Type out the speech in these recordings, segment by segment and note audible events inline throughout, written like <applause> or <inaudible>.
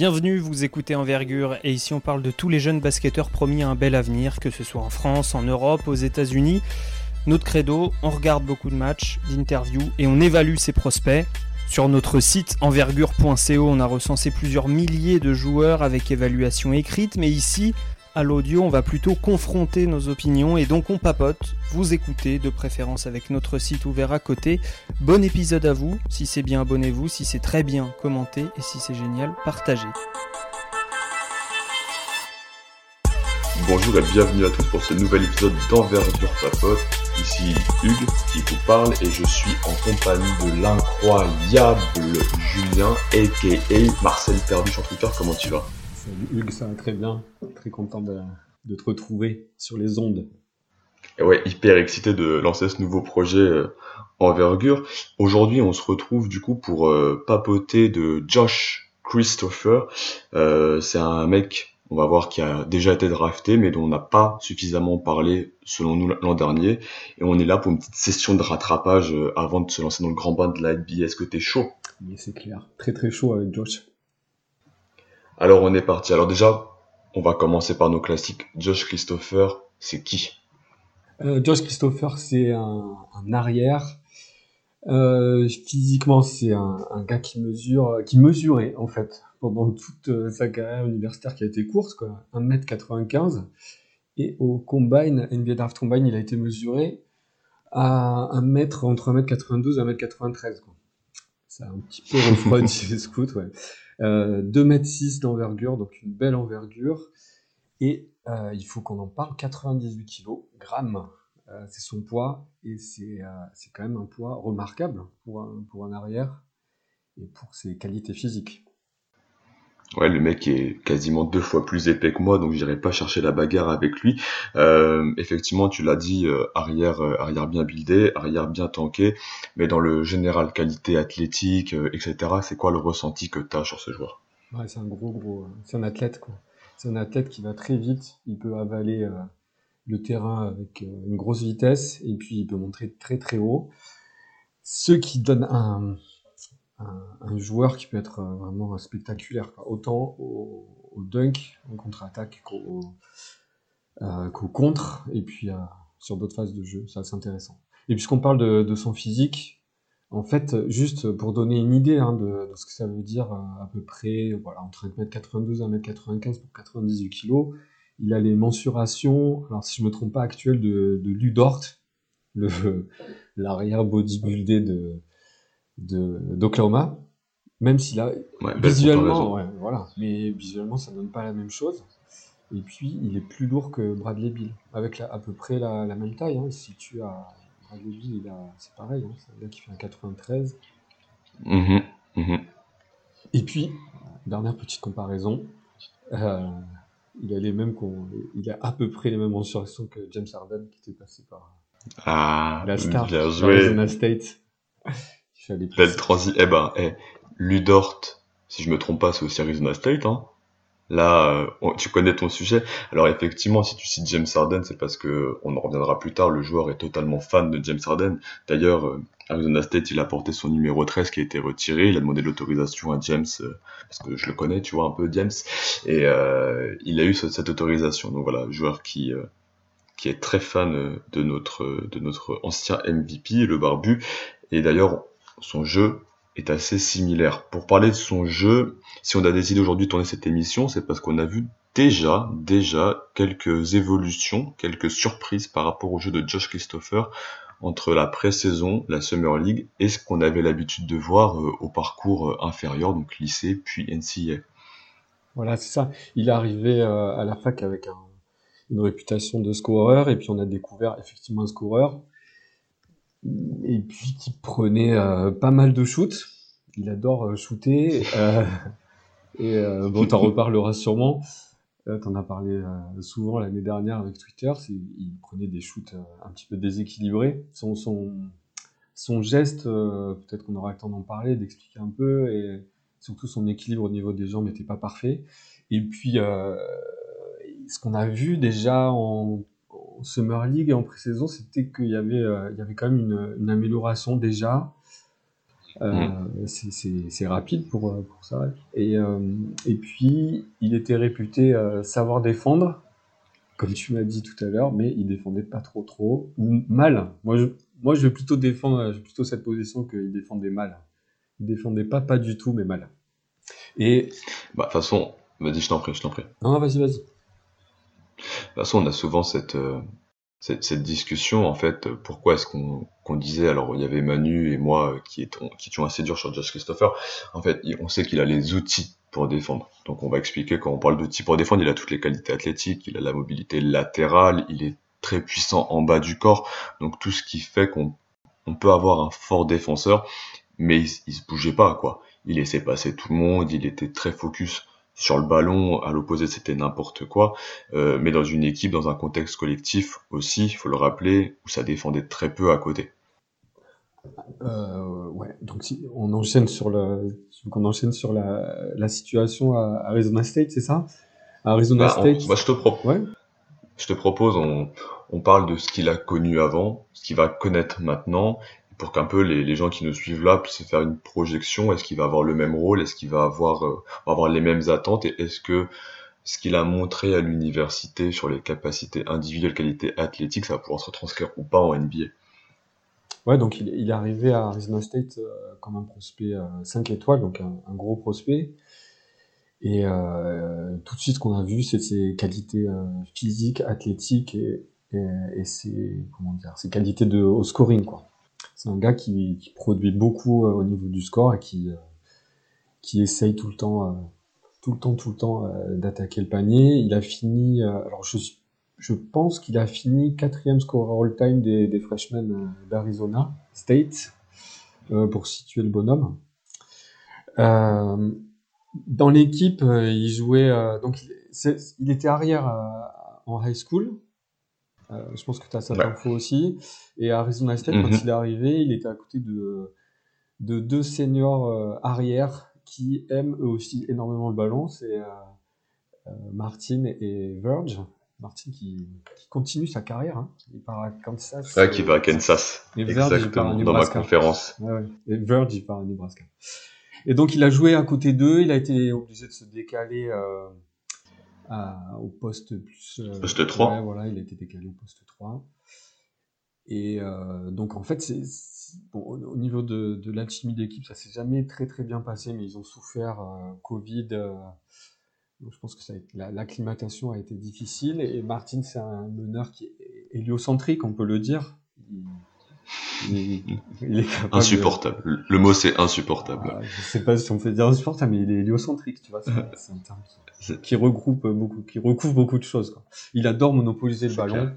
Bienvenue, vous écoutez Envergure et ici on parle de tous les jeunes basketteurs promis à un bel avenir, que ce soit en France, en Europe, aux États-Unis. Notre credo, on regarde beaucoup de matchs, d'interviews et on évalue ses prospects. Sur notre site envergure.co, on a recensé plusieurs milliers de joueurs avec évaluation écrite, mais ici, à l'audio, on va plutôt confronter nos opinions et donc on papote. Vous écoutez, de préférence avec notre site ouvert à côté. Bon épisode à vous. Si c'est bien, abonnez-vous. Si c'est très bien, commentez. Et si c'est génial, partagez. Bonjour et bienvenue à tous pour ce nouvel épisode d'Envergure Papote. Ici Hugues qui vous parle et je suis en compagnie de l'incroyable Julien, a.k.a. Marcel Perdu sur Twitter. Comment tu vas? Salut Hugues, ça va très bien. Très content de, te retrouver sur les ondes. Et ouais, hyper excité de lancer ce nouveau projet euh, envergure. Aujourd'hui, on se retrouve du coup pour euh, papoter de Josh Christopher. Euh, c'est un mec, on va voir, qui a déjà été drafté, mais dont on n'a pas suffisamment parlé selon nous l'an dernier. Et on est là pour une petite session de rattrapage avant de se lancer dans le grand bain de la NBA. Est-ce que t'es chaud? Oui, c'est clair. Très très chaud avec Josh. Alors on est parti. Alors déjà, on va commencer par nos classiques. Josh Christopher, c'est qui? Euh, Josh Christopher, c'est un, arrière. Euh, physiquement, c'est un, gars qui mesure, qui mesurait en fait pendant toute euh, sa carrière universitaire qui a été courte, quoi, 1m95. Et au combine, NBA Draft Combine, il a été mesuré à 1 mètre, entre 1m92 et 1m93. Un petit peu refroidi, <laughs> scout, ouais. Euh, 2 mètres 6 d'envergure, donc une belle envergure. Et euh, il faut qu'on en parle, 98 kg, grammes, euh, c'est son poids, et euh, c'est quand même un poids remarquable pour un, pour un arrière et pour ses qualités physiques. Ouais, le mec est quasiment deux fois plus épais que moi, donc j'irai pas chercher la bagarre avec lui. Euh, effectivement, tu l'as dit, euh, arrière, euh, arrière bien buildé, arrière bien tanké, mais dans le général qualité athlétique, etc. C'est quoi le ressenti que tu as sur ce joueur? Ouais, c'est un gros gros, c'est un athlète quoi. C'est un athlète qui va très vite, il peut avaler le terrain avec une grosse vitesse et puis il peut montrer très très haut. Ce qui donne un, un, joueur qui peut être euh, vraiment spectaculaire, autant au, dunk, en contre-attaque, qu'au euh, contre, et puis euh, sur d'autres phases de jeu, c'est assez intéressant. Et puisqu'on parle de, son physique, en fait, juste pour donner une idée hein, de, ce que ça veut dire à peu près, voilà, entre 1m92 et 1m95 pour 98 kg, il a les mensurations, alors si je me trompe pas, actuelles de, de Ludort, <laughs> l'arrière bodybuildé de, d'Oklahoma, même s'il a visuellement, voilà, mais visuellement ça donne pas la même chose. Et puis il est plus lourd que Bradley Bill, avec à peu près la, même taille. Hein. Si tu as Bradley Bill, c'est pareil, hein. c'est gars qui fait un 93. Mm-hmm, mm-hmm. Et puis dernière petite comparaison, euh, il a les mêmes, il a à peu près les mêmes mensurations que James Harden qui était passé par ah, la star Arizona State. Belle transi. Eh ben, eh, Ludort, si je me trompe pas, c'est aussi Arizona State, hein. Là, euh, tu connais ton sujet. Alors effectivement, si tu cites James Harden, c'est parce que on en reviendra plus tard. Le joueur est totalement fan de James Harden. D'ailleurs, euh, Arizona State, il a porté son numéro 13 qui a été retiré. Il a demandé l'autorisation à James euh, parce que je le connais, tu vois un peu James, et il a eu cette, autorisation. Donc voilà, joueur qui qui est très fan de notre de notre ancien MVP, le barbu. Et d'ailleurs, son jeu est assez similaire. Pour parler de son jeu, si on a décidé aujourd'hui de tourner cette émission, c'est parce qu'on a vu déjà, déjà quelques évolutions, quelques surprises par rapport au jeu de Josh Christopher entre la pré-saison, la Summer League et ce qu'on avait l'habitude de voir euh, au parcours euh, inférieur, donc lycée puis NCA. Voilà, c'est ça. Il est arrivé euh, à la fac avec une réputation de scoreur et puis on a découvert effectivement un scoreur et puis qui prenait euh, pas mal de shoots. Il adore euh, shooter. Euh, <laughs> et bon, t'en reparleras sûrement. T'en as parlé souvent l'année dernière avec Twitter. Il prenait des shoots un petit peu déséquilibrés. Son, geste, peut-être qu'on aura le temps d'en parler, d'expliquer un peu, et surtout son équilibre au niveau des jambes n'était pas parfait. Et puis, ce qu'on a vu déjà en Summer League et en pré-saison, c'était qu'il y avait, euh, il y avait quand même une, amélioration déjà. Mm. C'est rapide pour, pour ça. Et, et puis, il était réputé savoir défendre, comme tu m'as dit tout à l'heure, mais il défendait pas trop trop, ou mal. Moi, je, moi, je vais plutôt défendre, plutôt cette position qu'il défendait mal. Il défendait pas pas du tout, mais mal. Et bah, de toute façon, vas-y, je t'en prie, je t'en prie. Non, vas-y, vas-y. De toute façon, on a souvent cette, euh, cette, discussion, en fait, pourquoi est-ce qu'on disait, alors il y avait Manu et moi qui étions, qui étions assez durs sur Josh Christopher, en fait, on sait qu'il a les outils pour défendre. Donc on va expliquer quand on parle d'outils pour défendre, il a toutes les qualités athlétiques, il a la mobilité latérale, il est très puissant en bas du corps, donc tout ce qui fait qu'on on peut avoir un fort défenseur, mais il, il se bougeait pas, quoi. Il laissait passer tout le monde, il était très focus sur le ballon, à l'opposé c'était n'importe quoi, euh, mais dans une équipe, dans un contexte collectif aussi, il faut le rappeler, où ça défendait très peu à côté. Euh, ouais, donc si on enchaîne sur le, on enchaîne sur la, situation à Arizona State, c'est ça? Arizona bah, State. je te propose. Je te propose, on, on parle de ce qu'il a connu avant, ce qu'il va connaître maintenant, pour qu'un peu les, gens qui nous suivent là puissent faire une projection. Est-ce qu'il va avoir le même rôle? Est-ce qu'il va avoir, euh, les mêmes attentes? Et est-ce que ce qu'il a montré à l'université sur les capacités individuelles, qualités athlétiques, ça va pouvoir se retranscrire ou pas en NBA Ouais, donc il, est arrivé à Arizona State euh, comme un prospect 5 euh, étoiles, donc un, gros prospect. Et tout de suite, ce qu'on a vu, c'est ses qualités physiques, athlétiques et, ses qualités de, au scoring. Quoi c'est un gars qui, produit beaucoup euh, au niveau du score et qui, euh, qui essaye tout le temps, euh, tout le temps, tout le temps d'attaquer le panier. Il a fini, alors je, je pense qu'il a fini quatrième scoreur all-time des, des freshmen d'Arizona State pour situer le bonhomme. dans l'équipe, il jouait donc il était arrière en high school euh, je pense que tu as cette info aussi. Et à Arizona State, quand mhm. il est arrivé, il était à côté de, de deux seniors euh, arrière qui aiment eux aussi énormément le ballon. C'est euh, Martin et Verge. Martin qui, qui, continue sa carrière. Hein. Il part à Kansas. Ouais, qui va à Kansas. Et Verge, Exactement, dans ma conférence. Ouais, ouais. Et Verge, il part à Nebraska. Et donc, il a joué à côté d'eux. Il a été obligé de se décaler au poste plus. Euh, poste 3 ouais, voilà, il a été décalé au poste 3. Et euh, donc, en fait, c'est. Bon, au niveau de, de l'alchimie d'équipe, ça s'est jamais très très bien passé, mais ils ont souffert euh, Covid. donc je pense que l'acclimatation a été difficile. Et Martin, c'est un meneur qui est héliocentrique, on peut le dire. <laughs> Il, est insupportable. Le mot c'est insupportable. Ah, je sais pas si on peut dire insupportable, mais il est héliocentrique, tu vois. C'est un terme <laughs> qui regroupe beaucoup, qui recouvre beaucoup de choses. Quoi. Il adore monopoliser le ballon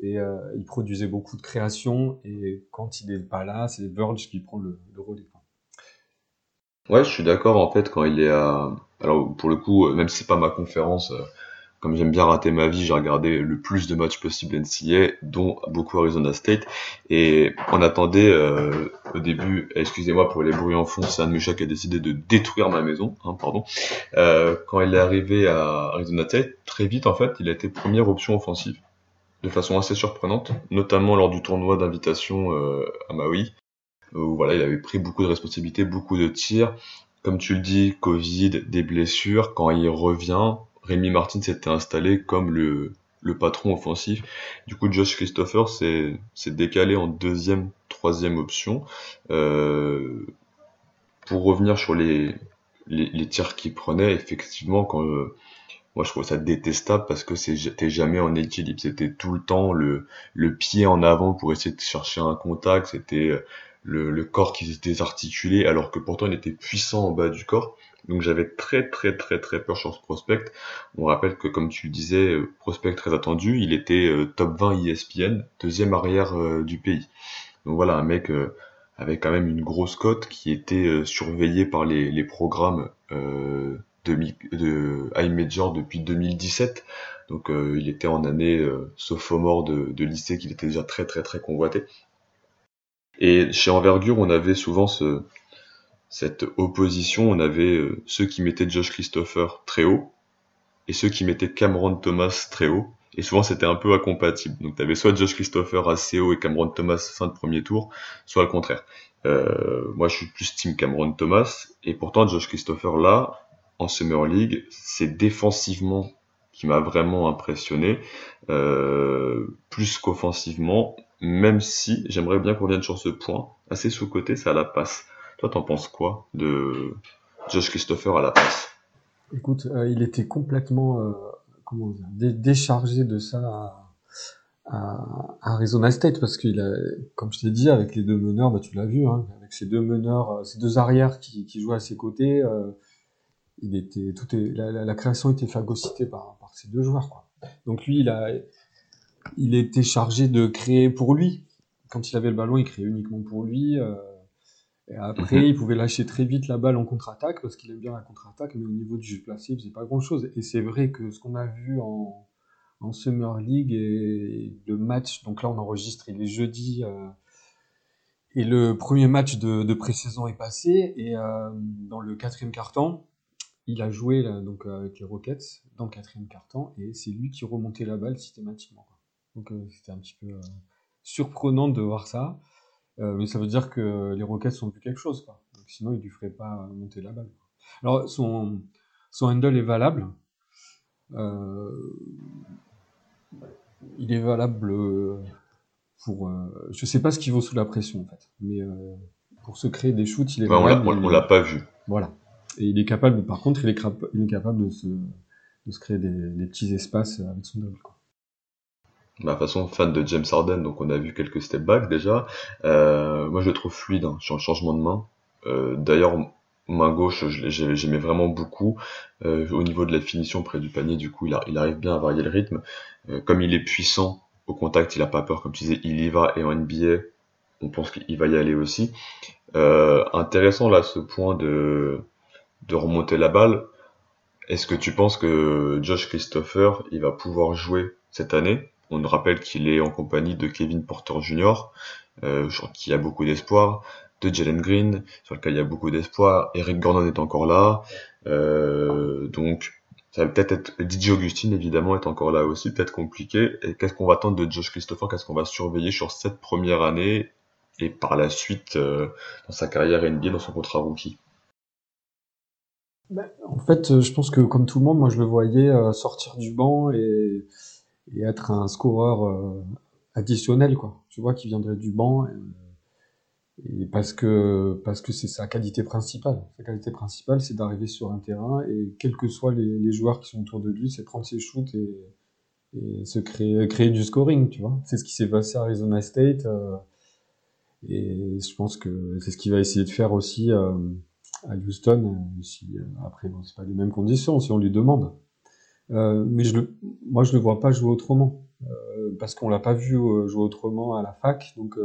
et euh, il produisait beaucoup de créations. Et quand il n'est pas là, c'est Verge qui prend le, le relais. Ouais, je suis d'accord. En fait, quand il est à, alors pour le coup, même si c'est pas ma conférence, euh, comme j'aime bien rater ma vie, j'ai regardé le plus de matchs possible NCA, dont beaucoup Arizona State. Et on attendait euh, au début, excusez-moi pour les bruits en fond, c'est un de qui a décidé de détruire ma maison, hein, pardon. Euh, quand il est arrivé à Arizona State, très vite en fait, il a été première option offensive, de façon assez surprenante, notamment lors du tournoi d'invitation euh, à Maui, où voilà, il avait pris beaucoup de responsabilités, beaucoup de tirs. Comme tu le dis, Covid, des blessures, quand il revient, Rémi Martin s'était installé comme le, le patron offensif. Du coup, Josh Christopher s'est décalé en deuxième, troisième option. Euh, pour revenir sur les, les, les tirs qu'il prenait, effectivement, quand euh, moi je trouve ça détestable parce que c'était jamais en équilibre, c'était tout le temps le, le pied en avant pour essayer de chercher un contact, c'était le, le corps qui se désarticulé alors que pourtant il était puissant en bas du corps. Donc j'avais très très très très peur sur ce prospect. On rappelle que comme tu le disais, euh, prospect très attendu, il était euh, top 20 ESPN, deuxième arrière euh, du pays. Donc voilà, un mec avec quand même une grosse cote qui était surveillé par les, programmes de, de High Major depuis 2017. Donc il était en année sophomore de lycée qu'il était déjà très très très convoité. Et chez Envergure, on avait souvent ce, cette opposition, on avait euh, ceux qui mettaient Josh Christopher très haut et ceux qui mettaient Cameron Thomas très haut. Et souvent, c'était un peu incompatible. Donc, tu avais soit Josh Christopher à CO et Cameron Thomas fin de premier tour, soit le contraire. Euh, moi, je suis plus team Cameron Thomas. Et pourtant, Josh Christopher, là, en Summer League, c'est défensivement qui m'a vraiment impressionné, euh, plus qu'offensivement, même si j'aimerais bien qu'on vienne sur ce point, assez sous-côté, ça la passe. Toi, t'en penses quoi de Josh Christopher à la passe Écoute, euh, il était complètement euh, comment dire, déchargé de ça à, à, Arizona State parce qu'il comme je t'ai dit, avec les deux meneurs, bah, tu l'as vu, hein, avec ces deux meneurs, euh, ces deux arrières qui, jouaient à ses côtés, il était, tout est, la, création était phagocytée par, par ces deux joueurs. Quoi. Donc lui, il était chargé de créer pour lui. Quand il avait le ballon, il créait uniquement pour lui. Et après, mhm. il pouvait lâcher très vite la balle en contre-attaque parce qu'il aime bien la contre-attaque, mais au niveau du jeu placé, il faisait pas grand-chose. Et c'est vrai que ce qu'on a vu en, en Summer League et le match, donc là on enregistre, il est jeudi, euh, et le premier match de, de pré-saison est passé, et euh, dans le quatrième quart-temps, il a joué donc avec les Rockets dans le quatrième quart-temps, et c'est lui qui remontait la balle systématiquement. Donc euh, c'était un petit peu euh, surprenant de voir ça. Euh, mais ça veut dire que les Rockets ont vu quelque chose. Quoi. Donc, sinon, ils ne lui feraient pas monter la balle. Alors, son, son handle est valable. Euh, il est valable pour. Euh, je sais pas ce qu'il vaut sous la pression, en fait. Mais pour se créer des shoots, il est valable. On l'a pas vu. Voilà. Et il est capable, par contre, il est, il est capable de se, de se créer des, des petits espaces avec son double. Quoi ma façon fan de James Harden, donc on a vu quelques step back déjà. Euh, moi je le trouve fluide hein, sur changement de main. Euh, D'ailleurs, main gauche, j'aimais vraiment beaucoup. Euh, au niveau de la finition près du panier, du coup, il, arrive bien à varier le rythme. Comme il est puissant au contact, il a pas peur, comme tu disais, il y va. Et en NBA, on pense qu'il va y aller aussi. Intéressant là ce point de, de remonter la balle. Est-ce que tu penses que Josh Christopher, il va pouvoir jouer cette année? On rappelle qu'il est en compagnie de Kevin Porter Jr., euh, qui a beaucoup d'espoir, de Jalen Green, sur lequel il y a beaucoup d'espoir. Eric Gordon est encore là. Euh, donc, ça va peut-être être DJ Augustine, évidemment, est encore là aussi, peut-être compliqué. Et qu'est-ce qu'on va attendre de Josh Christopher? Qu'est-ce qu'on va surveiller sur cette première année et par la suite euh, dans sa carrière NBA, dans son contrat rookie? Ben, En fait, je pense que comme tout le monde, moi je le voyais euh, sortir du banc et et être un scoreur euh, additionnel, quoi. Tu vois, qui viendrait du banc. Et, parce que parce que c'est sa qualité principale. Sa qualité principale, c'est d'arriver sur un terrain et quels que soient les, joueurs qui sont autour de lui, c'est prendre ses shoots et, et se créer créer du scoring, tu vois. C'est ce qui s'est passé à Arizona State. Euh, et je pense que c'est ce qu'il va essayer de faire aussi euh, à Houston. Si, euh, après, bon, c'est pas les mêmes conditions si on lui demande. Euh, mais je le, moi, je le vois pas jouer autrement euh, parce qu'on l'a pas vu euh, jouer autrement à la fac. Donc,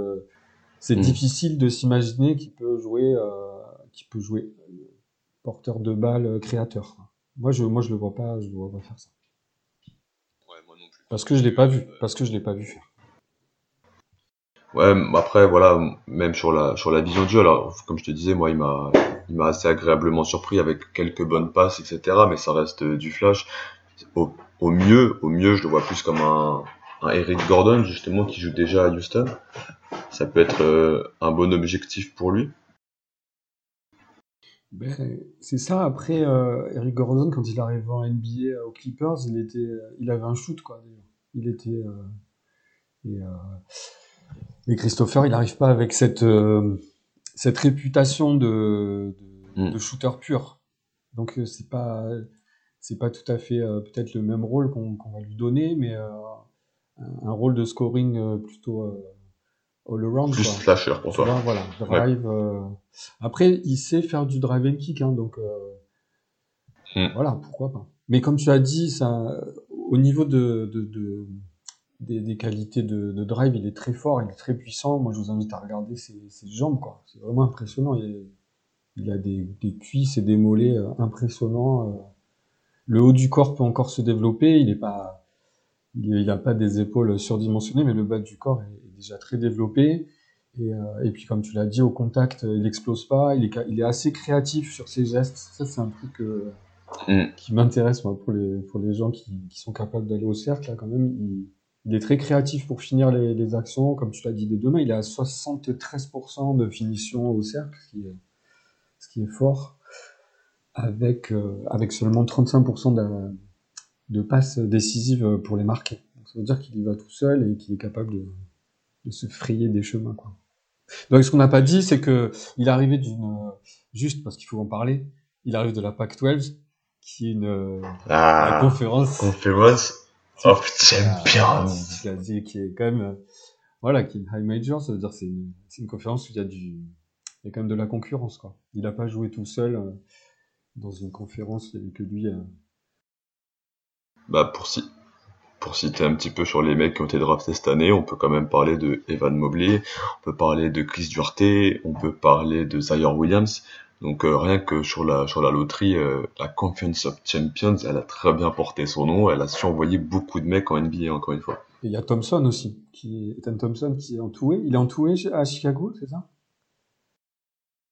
c'est mmh. difficile de s'imaginer qu'il peut jouer, qu'il peut jouer porteur de balle, créateur. Moi, je, moi, je le vois pas, je le vois pas faire ça. Ouais, moi non plus. Parce que je l'ai pas vu, parce que je l'ai pas vu faire. Ouais, après voilà, même sur la sur la vision du jeu, alors comme je te disais, moi il m'a il m'a assez agréablement surpris avec quelques bonnes passes, etc. Mais ça reste du flash au, au, mieux, au mieux, je le vois plus comme un, un Eric Gordon justement qui joue déjà à Houston. Ça peut être euh, un bon objectif pour lui. Ben, c'est ça. Après, euh, Eric Gordon, quand il arrive en NBA aux Clippers, il était, il avait un shoot quoi. Il était euh, et, euh, et, Christopher, il n'arrive pas avec cette euh, cette réputation de, de, mm. de shooter pur. Donc c'est pas c'est pas tout à fait euh, peut-être le même rôle qu'on va lui donner, mais euh, un rôle de scoring euh, plutôt all around. Plus slasher pour toi. voilà, drive. Après, il sait faire du drive and kick, hein, donc hmm. voilà, pourquoi pas. Mais comme tu as dit, ça, au niveau de, de, de des, des, qualités de, de, drive, il est très fort, il est très puissant. Moi, je vous invite à regarder ses, ses jambes, quoi. C'est vraiment impressionnant. Il, il a des, des, cuisses et des mollets impressionnants. Le haut du corps peut encore se développer. Il n'est pas, il n'a pas des épaules surdimensionnées, mais le bas du corps est déjà très développé. Et, euh, et puis, comme tu l'as dit, au contact, il explose pas. Il est, il est assez créatif sur ses gestes. Ça, c'est un truc que, mm. qui m'intéresse pour les, pour les gens qui, qui sont capables d'aller au cercle, là, quand même. Il, il, est très créatif pour finir les, les actions. Comme tu l'as dit, dès demain, il est à 73% de finition au cercle, ce qui est, ce qui est fort, avec, euh, avec seulement 35% de, de passes décisives pour les marquer. ça veut dire qu'il y va tout seul et qu'il est capable de, de se frayer des chemins, quoi. Donc, ce qu'on n'a pas dit, c'est que il est arrivé d'une, juste parce qu'il faut en parler, il arrive de la PAC-12, qui est une, ah, conférence. Conférence of Champions. qui est quand même, voilà, qui est une high major, ça veut dire c'est une, c'est une conférence où il y a du, il y a quand même de la concurrence, quoi. Il n'a pas joué tout seul euh, dans une conférence, il n'y avait que lui. Euh... Bah, pour si, pour citer un petit peu sur les mecs qui ont été draftés cette année, on peut quand même parler de Evan Mobley, on peut parler de Chris Duarte, on peut parler de Zaire Williams. Donc euh, rien que sur la sur la loterie, euh, la Conference of Champions, elle a très bien porté son nom, elle a su envoyer beaucoup de mecs en NBA encore une fois. Et il y a Thompson aussi, qui Ethan Thompson qui est. Il est entoué à Chicago, c'est ça?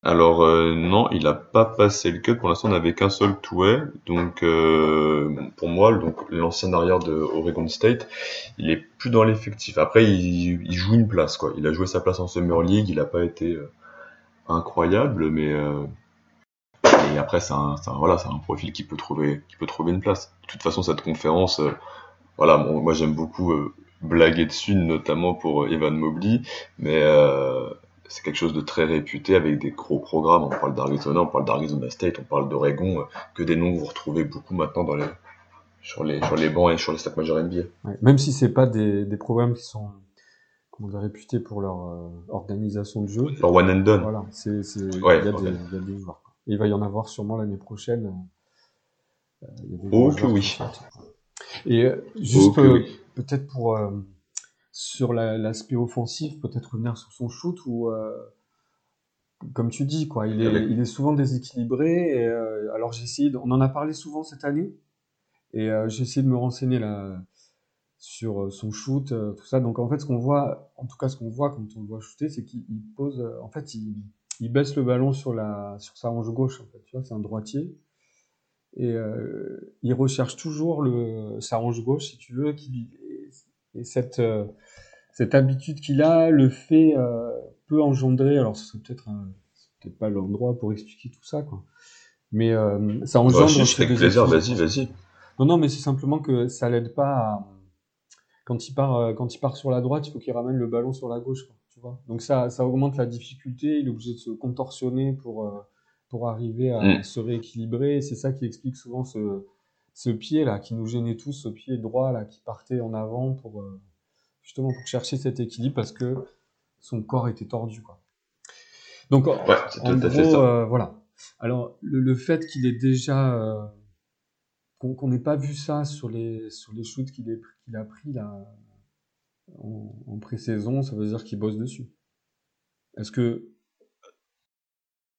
Alors euh, non, il a pas passé le cut. Pour l'instant, on n'avait qu'un seul touet. Donc euh, pour moi, donc l'ancien arrière de Oregon State, il est plus dans l'effectif. Après, il, joue une place quoi. Il a joué sa place en Summer League. Il n'a pas été euh, incroyable, mais après c'est un profil qui peut trouver qui peut trouver une place. De toute façon, cette conférence, voilà, moi j'aime beaucoup blaguer dessus, notamment pour Evan Mobley, mais c'est quelque chose de très réputé avec des gros programmes. On parle d'Arizona, on parle d'Arizona State, on parle d'Oregon, euh, que des noms que vous retrouvez beaucoup maintenant dans les, sur, les, sur les bancs et sur les stacks majeurs NBA. Ouais, même si c'est pas des, des programmes qui sont comment dire, réputés pour leur euh, organisation de jeu. Leur one and done. Voilà, c'est, c'est, ouais, il, y a des, il y a des joueurs. Et il va y en avoir sûrement l'année prochaine. Euh, il y a des oh que oui. Et juste oh oui. peut-être pour sur l'aspect offensif, peut-être revenir sur son shoot ou euh, comme tu dis quoi, il est, il est souvent déséquilibré. Et, euh, alors j'ai essayé, on en a parlé souvent cette année et euh, j'ai essayé de me renseigner là sur son shoot, tout ça. Donc en fait, ce qu'on voit, en tout cas ce qu'on voit quand on le voit shooter, c'est qu'il pose, en fait, il, il, baisse le ballon sur la sur sa hanche gauche. En fait, tu vois, c'est un droitier et il recherche toujours le sa hanche gauche, si tu veux, qui et cette cette habitude qu'il a, le fait euh, peut engendrer, alors ce serait peut-être peut-être pas l'endroit pour expliquer tout ça, quoi. Mais euh, ça engendre. Bah, si, avec plaisir, vas-y, vas-y. Non, non, mais c'est simplement que ça l'aide pas à... quand il part, euh, quand il part sur la droite, il faut qu'il ramène le ballon sur la gauche, quoi, tu vois. Donc ça, ça augmente la difficulté. Il est obligé de se contorsionner pour euh, pour arriver à mm. se rééquilibrer. C'est ça qui explique souvent ce ce pied là qui nous gênait tous, ce pied droit là qui partait en avant pour euh, justement pour chercher cet équilibre parce que son corps était tordu. Quoi. Donc, ouais, en gros, euh, voilà. Alors, le, le fait qu'il ait déjà. Euh, qu'on n'ait pas vu ça sur les, sur les shoots qu'il a pris là, en, en pré-saison, ça veut dire qu'il bosse dessus. Est-ce que. De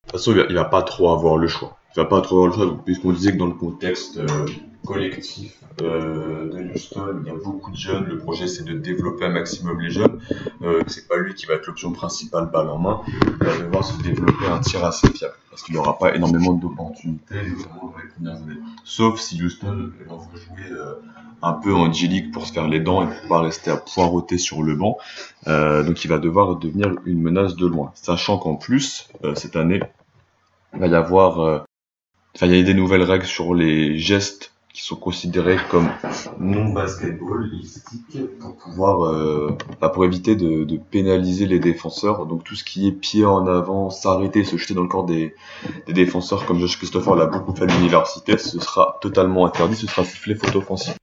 toute façon, il va, va pas trop avoir le choix. Il va pas trop avoir le choix, puisqu'on disait que dans le contexte. Euh collectif euh, de Houston. Il y a beaucoup de jeunes. Le projet, c'est de développer un maximum les jeunes. Euh, c'est pas lui qui va être l'option principale balle en main. Il va devoir se développer un tir assez fiable parce qu'il n'y aura pas énormément d'opportunités. Sauf si Houston va jouer euh, un peu G-League pour se faire les dents et pour pas rester à poireauter sur le banc. Euh, donc il va devoir devenir une menace de loin. Sachant qu'en plus, euh, cette année, il va y avoir Il y a des nouvelles règles sur les gestes qui sont considérés comme non basketballistiques pour pouvoir euh, bah, pour éviter de, pénaliser les défenseurs donc tout ce qui est pied en avant s'arrêter se jeter dans le corps des, défenseurs comme Josh Christopher l'a beaucoup fait à l'université ce sera totalement interdit ce sera sifflé faute offensive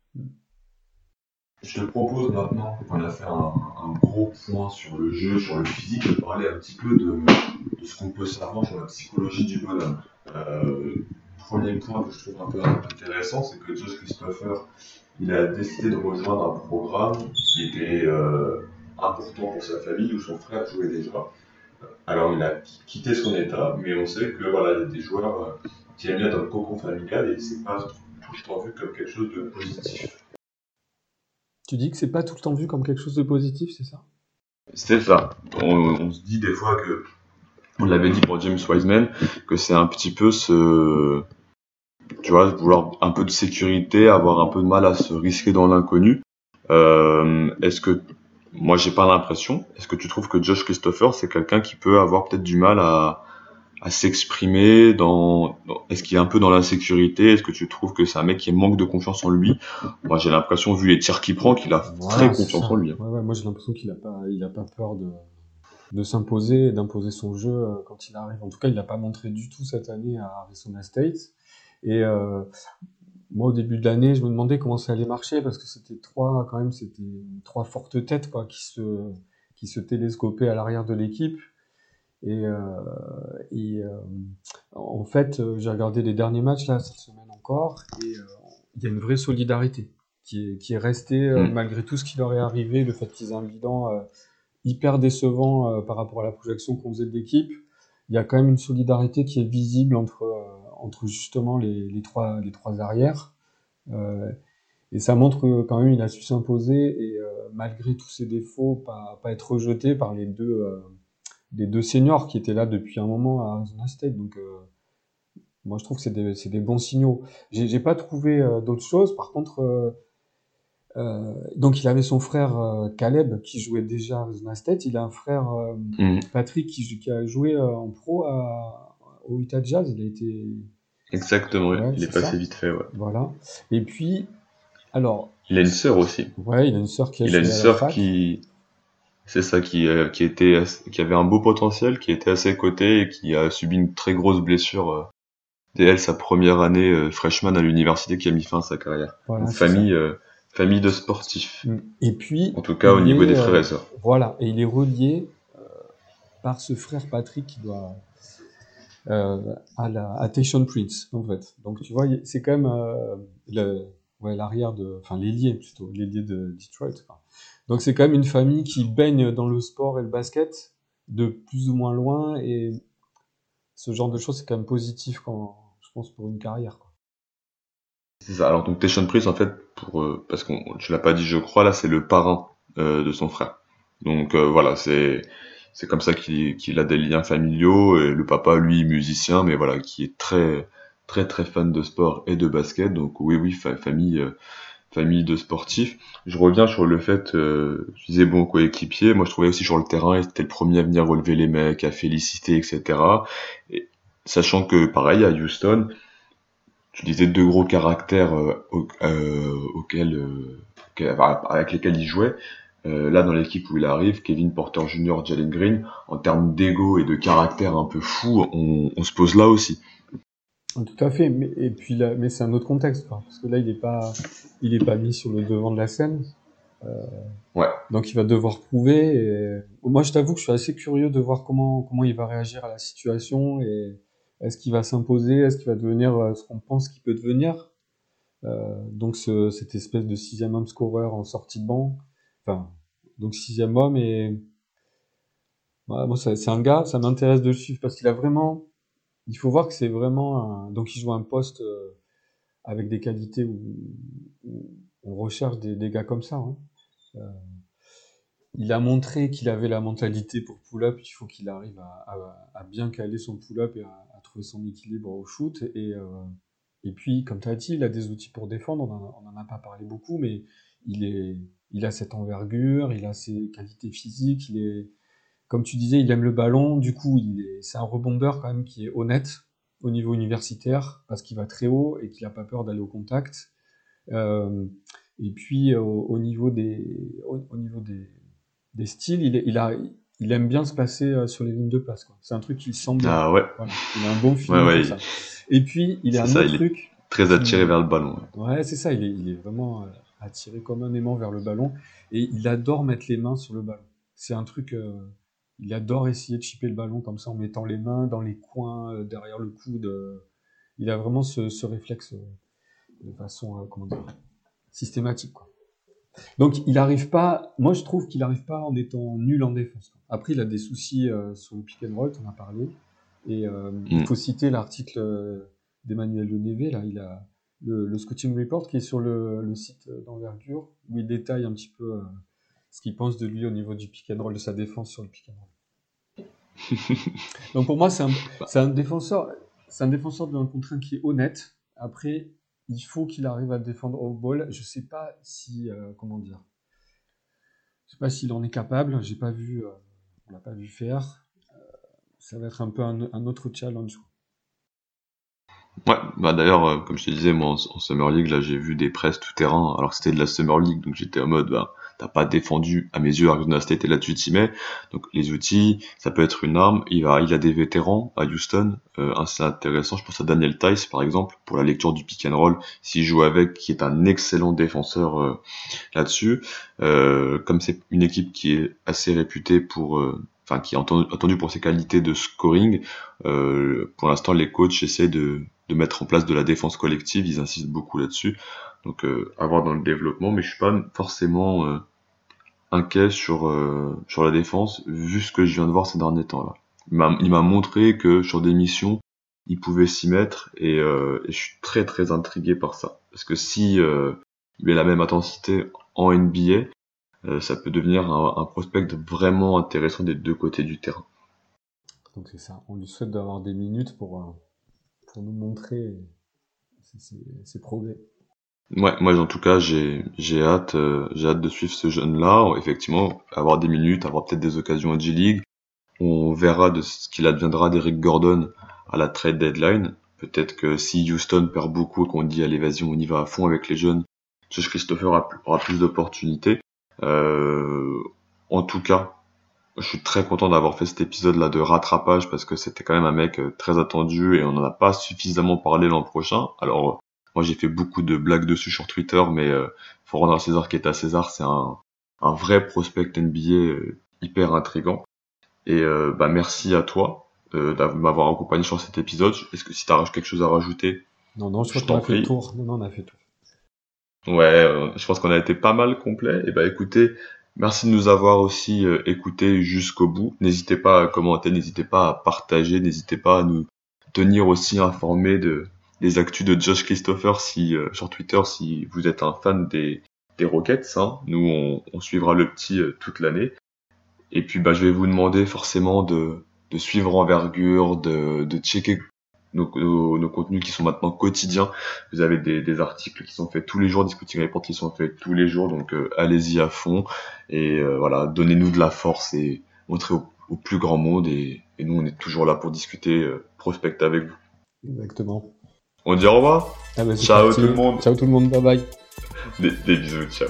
je te propose maintenant qu'on a fait un, gros point sur le jeu, sur le physique, de parler un petit peu de, de ce qu'on peut savoir sur la psychologie du bonhomme. Euh, premier point que je trouve un peu intéressant, c'est que Josh Christopher, il a décidé de rejoindre un programme qui était euh, important pour sa famille, où son frère jouait déjà. Alors il a quitté son état, mais on sait que voilà, il y a des joueurs euh, qui aiment bien dans le cocon familial et c'est pas tout le temps vu comme quelque chose de positif. Tu dis que c'est pas tout le temps vu comme quelque chose de positif, c'est ça? C'est ça. On, on, se dit des fois que, on l'avait dit pour James Wiseman, que c'est un petit peu ce, tu vois, vouloir un peu de sécurité, avoir un peu de mal à se risquer dans l'inconnu. Euh, est-ce que moi j'ai pas l'impression. Est-ce que tu trouves que Josh Christopher c'est quelqu'un qui peut avoir peut-être du mal à, à s'exprimer dans, est-ce qu'il est un peu dans l'insécurité? Est-ce que tu trouves que c'est un mec qui manque de confiance en lui? Moi j'ai l'impression vu les tirs qu'il prend qu'il a très confiance en lui. Ouais, ouais, moi j'ai l'impression qu'il a pas il a pas peur de de s'imposer et d'imposer son jeu euh, quand il arrive. En tout cas, il n'a pas montré du tout cette année à Arizona State. Et euh, moi, au début de l'année, je me demandais comment ça allait marcher parce que c'était trois, quand même, c'était trois fortes têtes quoi, qui se, qui se télescopaient à l'arrière de l'équipe. Et, euh, et euh, en fait, j'ai regardé les derniers matchs là cette semaine encore, et il y a une vraie solidarité qui est, qui est restée mm. malgré tout ce qui leur est arrivé, le fait qu'ils aient un bilan hyper décevant par rapport à la projection qu'on faisait de l'équipe. Il y a quand même une solidarité qui est visible entre entre justement les, les, trois, les trois arrières. Euh, et ça montre quand même il a su s'imposer et euh, malgré tous ses défauts, pas, pas être rejeté par les deux, euh, les deux seniors qui étaient là depuis un moment à Arizona State. Donc moi je trouve que c'est des, des, bons signaux. J'ai pas trouvé d'autres choses. Par contre, euh, donc il avait son frère euh, Caleb qui jouait déjà à State. Il a un frère euh, mm. Patrick qui, qui, a joué en pro à, au Utah Jazz. Il a été Exactement, il est, passé vite fait, ouais. Voilà. Et puis, alors. Il a une sœur aussi. Ouais, il a une sœur qui a Il a une sœur qui. C'est ça, qui, euh, qui, était, qui avait un beau potentiel, qui était à ses côtés et qui a subi une très grosse blessure euh, dès elle, sa première année euh, freshman à l'université qui a mis fin à sa carrière. une famille, euh, famille de sportifs. Mm. Et puis. En tout cas, au niveau des frères et sœurs. Voilà. Et il est relié par ce frère Patrick qui doit euh, à la à Prince en fait. Donc tu vois, c'est quand même euh, le, ouais, l'arrière de, enfin l'ailier plutôt, l'ailier de Detroit. Quoi. Donc c'est quand même une famille qui baigne dans le sport et le basket de plus ou moins loin et ce genre de choses c'est quand même positif quand je pense pour une carrière. Quoi. C'est ça. Alors donc Tayshaun Prince en fait pour euh, parce qu'on tu l'as pas dit je crois là c'est le parrain euh, de son frère. Donc euh, voilà c'est c'est comme ça qu'il a des liens familiaux et le papa lui musicien mais voilà qui est très très très fan de sport et de basket donc oui oui famille euh, famille de sportifs je reviens sur le fait euh, je disais bon coéquipier moi je trouvais aussi sur le terrain il était le premier à venir relever les mecs à féliciter etc et, sachant que pareil à Houston tu disais deux gros caractères euh, auxquels avec lesquels il jouait euh, là, dans l'équipe où il arrive, Kevin Porter Jr., Jalen Green, en termes d'ego et de caractère un peu fou, on, on, se pose là aussi. Tout à fait, mais, et puis là, mais c'est un autre contexte, parce que là, il n'est pas, il est pas mis sur le devant de la scène. Euh, ouais. Donc, il va devoir prouver. Et... Moi, je t'avoue que je suis assez curieux de voir comment, comment il va réagir à la situation et est-ce qu'il va s'imposer, est-ce qu'il va devenir euh, ce qu'on pense qu'il peut devenir? Euh, donc, ce, cette espèce de sixième homme scoreur en sortie de banc Enfin, donc sixième homme et voilà, moi c'est un gars, ça m'intéresse de le suivre parce qu'il a vraiment, il faut voir que c'est vraiment donc il joue un poste euh, avec des qualités où, on recherche des, gars comme ça. Hein. Il a montré qu'il avait la mentalité pour pull-up, il faut qu'il arrive à, bien caler son pull-up et à, trouver son équilibre au shoot. Et, euh, puis, comme tu as dit, il a des outils pour défendre, on n'en a pas parlé beaucoup, mais il est, il a cette envergure, il a ses qualités physiques, il est, comme tu disais, il aime le ballon. Du coup, c'est un rebondeur quand même qui est honnête au niveau universitaire parce qu'il va très haut et qu'il n'a pas peur d'aller au contact. Euh, et puis au, niveau des, au, niveau des, des styles, il, il, a, il aime bien se passer euh, sur les lignes de passe. C'est un truc qui semble. Ah ouais. Il a un bon feeling. Ouais, ouais, ça. Et puis il a un autre truc. Très attiré vers le ballon. Ouais, c'est ça. Il est, il est vraiment. Euh, attiré comme un aimant vers le ballon et il adore mettre les mains sur le ballon. C'est un truc, euh, il adore essayer de chipper le ballon comme ça en mettant les mains dans les coins, euh, derrière le coude. Euh. il a vraiment ce, ce réflexe de façon, comment dire, systématique. Quoi. Donc il n'arrive pas, moi je trouve qu'il n'arrive pas en étant nul en défense. Après il a des soucis sur le pick and roll, on a parlé. Et mm. il faut citer l'article d'Emmanuel Neve là, il a le, le, scouting report qui est sur le, le site d'envergure, où il détaille un petit peu euh, ce qu'il pense de lui au niveau du pick and roll, de sa défense sur le pick and roll. <laughs> Donc pour moi, c'est un, un, défenseur, c'est un défenseur de un contre qui est honnête, Après, il faut qu'il arrive à défendre au ball. Je sais pas si, euh, comment dire, je sais pas s'il en est capable. J'ai pas vu, euh, on l'a pas vu faire. Euh, ça va être un peu un, autre challenge. Ouais, bah d'ailleurs, comme je te disais, moi en, Summer League, là j'ai vu des presses tout terrain, alors que c'était de la Summer League, donc j'étais en mode, bah, t'as pas défendu à mes yeux Arizona State et là-dessus t'y mets. Donc les outils, ça peut être une arme. Il va, il a des vétérans à Houston, euh, assez intéressant. Je pense à Daniel Tice par exemple pour la lecture du pick and roll. S'il joue avec, qui est un excellent défenseur euh, là-dessus. Euh, comme c'est une équipe qui est assez réputée pour euh, enfin qui est entendu, pour ses qualités de scoring. Euh, pour l'instant, les coachs essaient de, de, mettre en place de la défense collective, ils insistent beaucoup là-dessus. Donc, euh, à voir dans le développement, mais je suis pas forcément euh, inquiet sur euh, sur la défense vu ce que je viens de voir ces derniers temps là. Il m'a montré que sur des missions, il pouvait s'y mettre et, et, je suis très très intrigué par ça parce que si il met la même intensité en NBA, euh, ça peut devenir un, prospect vraiment intéressant des deux côtés du terrain. Donc c'est ça, on lui souhaite d'avoir des minutes pour, euh, pour nous montrer ses, progrès. Ouais, moi en tout cas j'ai hâte euh, hâte de suivre ce jeune là effectivement avoir des minutes avoir peut-être des occasions en G League on verra de ce qu'il adviendra d'Eric Gordon à la trade deadline. Peut-être que si Houston perd beaucoup et qu'on dit allez vas-y on y va à fond avec les jeunes Josh Christopher aura plus d'opportunités. Euh, en tout cas, je suis très content d'avoir fait cet épisode-là de rattrapage parce que c'était quand même un mec euh, très attendu et on n'en a pas suffisamment parlé l'an prochain. Alors, moi j'ai fait beaucoup de blagues dessus sur Twitter, mais euh, faut rendre à César qui est à César, c'est un, un vrai prospect NBA euh, hyper intrigant. Et bah merci à toi euh, m'avoir accompagné sur cet épisode. Est-ce que si tu as quelque chose à rajouter? Non, non, je, crois qu'on a fait le tour. Non, non, on a fait tout. Ouais, euh, je pense qu'on a été pas mal complet. Et bah écoutez, merci de nous avoir aussi euh, écoutés jusqu'au bout. N'hésitez pas à commenter, n'hésitez pas à partager, n'hésitez pas à nous tenir aussi informés de des actus de Josh Christopher si euh, sur Twitter si vous êtes un fan des des Rockets. Hein. Nous on, on, suivra le petit toute l'année. Et puis bah je vais vous demander forcément de de suivre envergure, de, de checker nos, contenus qui sont maintenant quotidiens. Vous avez des, articles qui sont faits tous les jours, des scouting reports qui sont faits tous les jours, donc euh, allez-y à fond et euh, voilà, donnez-nous de la force et montrez au, plus grand monde et, nous on est toujours là pour discuter, euh, prospect avec vous. Exactement. On dit au revoir. Ah bah, ciao tout le monde. Ciao tout le monde, bye bye. des bisous, ciao.